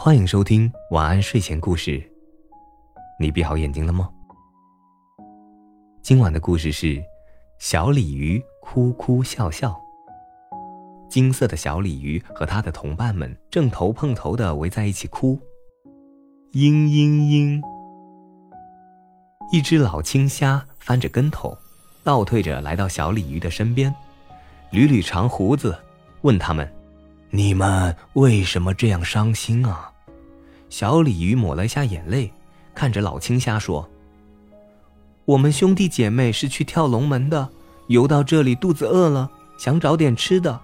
欢迎收听晚安睡前故事。你闭好眼睛了吗？今晚的故事是小鲤鱼哭哭笑笑。金色的小鲤鱼和它的同伴们正头碰头的围在一起哭。嘤嘤嘤！一只老青虾翻着跟头，倒退着来到小鲤鱼的身边，捋捋长胡子，问他们。你们为什么这样伤心啊？小鲤鱼抹了一下眼泪，看着老青虾说：“我们兄弟姐妹是去跳龙门的，游到这里肚子饿了，想找点吃的。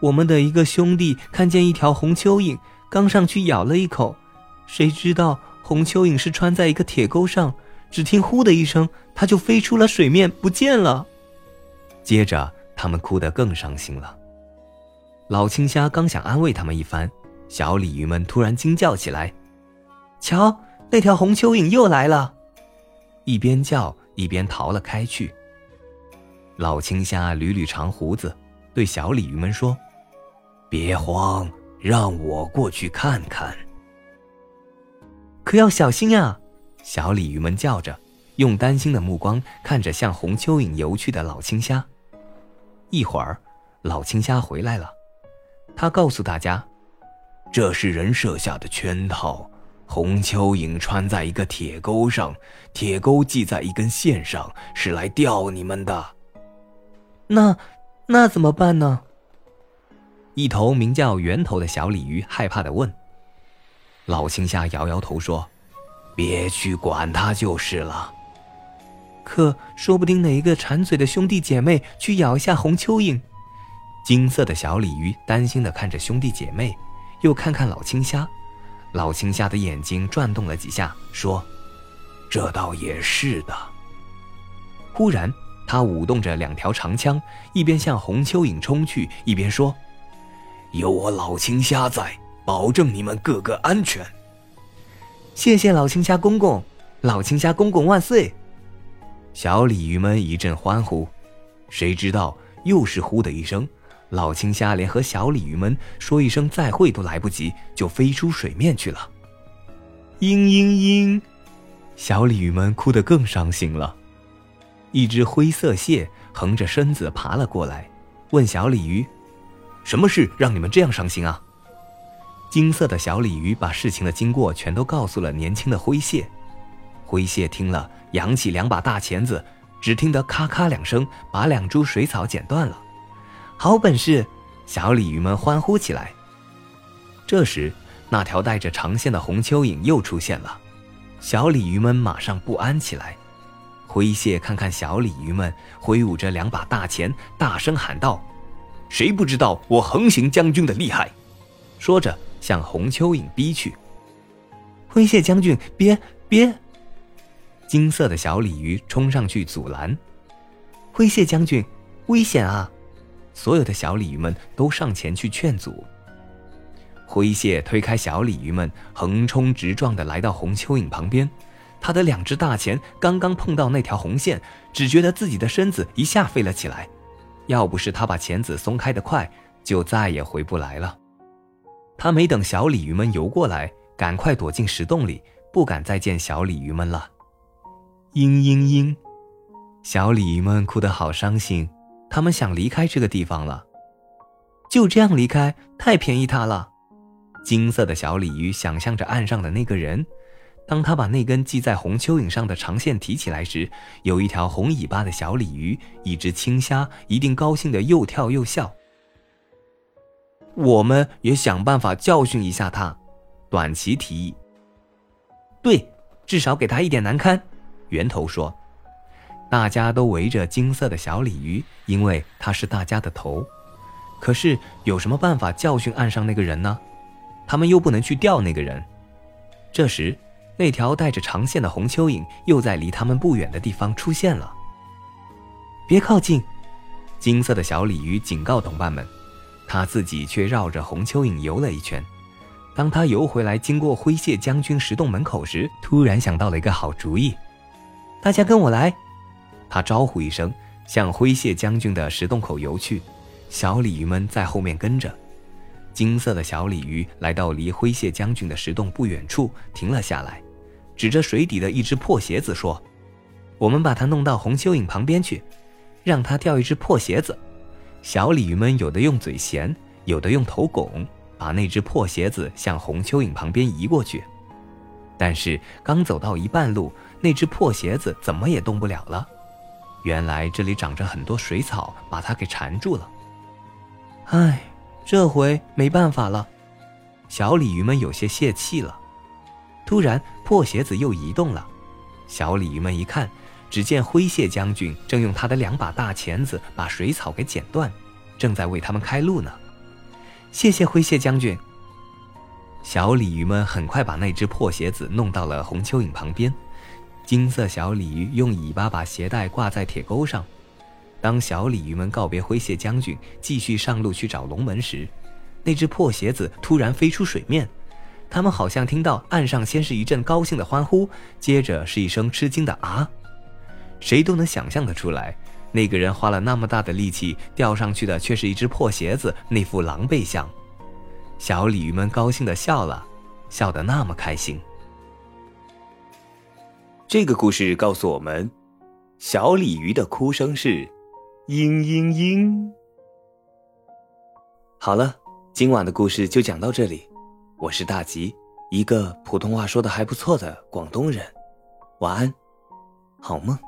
我们的一个兄弟看见一条红蚯蚓，刚上去咬了一口，谁知道红蚯蚓是穿在一个铁钩上，只听‘呼’的一声，它就飞出了水面，不见了。”接着，他们哭得更伤心了。老青虾刚想安慰他们一番，小鲤鱼们突然惊叫起来：“瞧，那条红蚯蚓又来了！”一边叫一边逃了开去。老青虾捋捋长胡子，对小鲤鱼们说：“别慌，让我过去看看。”可要小心呀！小鲤鱼们叫着，用担心的目光看着向红蚯蚓游去的老青虾。一会儿，老青虾回来了。他告诉大家：“这是人设下的圈套，红蚯蚓穿在一个铁钩上，铁钩系在一根线上，是来钓你们的。”那，那怎么办呢？一头名叫圆头的小鲤鱼害怕的问。老青虾摇摇头说：“别去管它就是了。”可说不定哪一个馋嘴的兄弟姐妹去咬一下红蚯蚓。金色的小鲤鱼担心的看着兄弟姐妹，又看看老青虾。老青虾的眼睛转动了几下，说：“这倒也是的。”忽然，他舞动着两条长枪，一边向红蚯蚓冲去，一边说：“有我老青虾在，保证你们个个安全。”谢谢老青虾公公，老青虾公公万岁！小鲤鱼们一阵欢呼。谁知道，又是“呼”的一声。老青虾连和小鲤鱼们说一声再会都来不及，就飞出水面去了。嘤嘤嘤，小鲤鱼们哭得更伤心了。一只灰色蟹横着身子爬了过来，问小鲤鱼：“什么事让你们这样伤心啊？”金色的小鲤鱼把事情的经过全都告诉了年轻的灰蟹。灰蟹听了，扬起两把大钳子，只听得咔咔两声，把两株水草剪断了。好本事！小鲤鱼们欢呼起来。这时，那条带着长线的红蚯蚓又出现了，小鲤鱼们马上不安起来。灰蟹看看小鲤鱼们，挥舞着两把大钳，大声喊道：“谁不知道我横行将军的厉害？”说着向红蚯蚓逼去。灰蟹将军，别别！金色的小鲤鱼冲上去阻拦。灰蟹将军，危险啊！所有的小鲤鱼们都上前去劝阻。灰蟹推开小鲤鱼们，横冲直撞的来到红蚯蚓旁边。他的两只大钳刚刚碰到那条红线，只觉得自己的身子一下飞了起来。要不是他把钳子松开的快，就再也回不来了。他没等小鲤鱼们游过来，赶快躲进石洞里，不敢再见小鲤鱼们了。嘤嘤嘤，小鲤鱼们哭得好伤心。他们想离开这个地方了，就这样离开太便宜他了。金色的小鲤鱼想象着岸上的那个人，当他把那根系在红蚯蚓上的长线提起来时，有一条红尾巴的小鲤鱼，一只青虾，一定高兴的又跳又笑。我们也想办法教训一下他，短期提议。对，至少给他一点难堪。源头说。大家都围着金色的小鲤鱼，因为它是大家的头。可是有什么办法教训岸上那个人呢？他们又不能去钓那个人。这时，那条带着长线的红蚯蚓又在离他们不远的地方出现了。别靠近！金色的小鲤鱼警告同伴们，他自己却绕着红蚯蚓游了一圈。当他游回来，经过灰蟹将军石洞门口时，突然想到了一个好主意：大家跟我来！他招呼一声，向灰蟹将军的石洞口游去，小鲤鱼们在后面跟着。金色的小鲤鱼来到离灰蟹将军的石洞不远处，停了下来，指着水底的一只破鞋子说：“我们把它弄到红蚯蚓旁边去，让它掉一只破鞋子。”小鲤鱼们有的用嘴衔，有的用头拱，把那只破鞋子向红蚯蚓旁边移过去。但是刚走到一半路，那只破鞋子怎么也动不了了。原来这里长着很多水草，把它给缠住了。唉。这回没办法了，小鲤鱼们有些泄气了。突然，破鞋子又移动了。小鲤鱼们一看，只见灰蟹将军正用他的两把大钳子把水草给剪断，正在为他们开路呢。谢谢灰蟹将军。小鲤鱼们很快把那只破鞋子弄到了红蚯蚓旁边。金色小鲤鱼用尾巴把鞋带挂在铁钩上。当小鲤鱼们告别灰蟹将军，继续上路去找龙门时，那只破鞋子突然飞出水面。他们好像听到岸上先是一阵高兴的欢呼，接着是一声吃惊的“啊”。谁都能想象得出来，那个人花了那么大的力气钓上去的，却是一只破鞋子，那副狼狈相。小鲤鱼们高兴地笑了，笑得那么开心。这个故事告诉我们，小鲤鱼的哭声是。嘤嘤嘤！好了，今晚的故事就讲到这里。我是大吉，一个普通话说的还不错的广东人。晚安，好梦。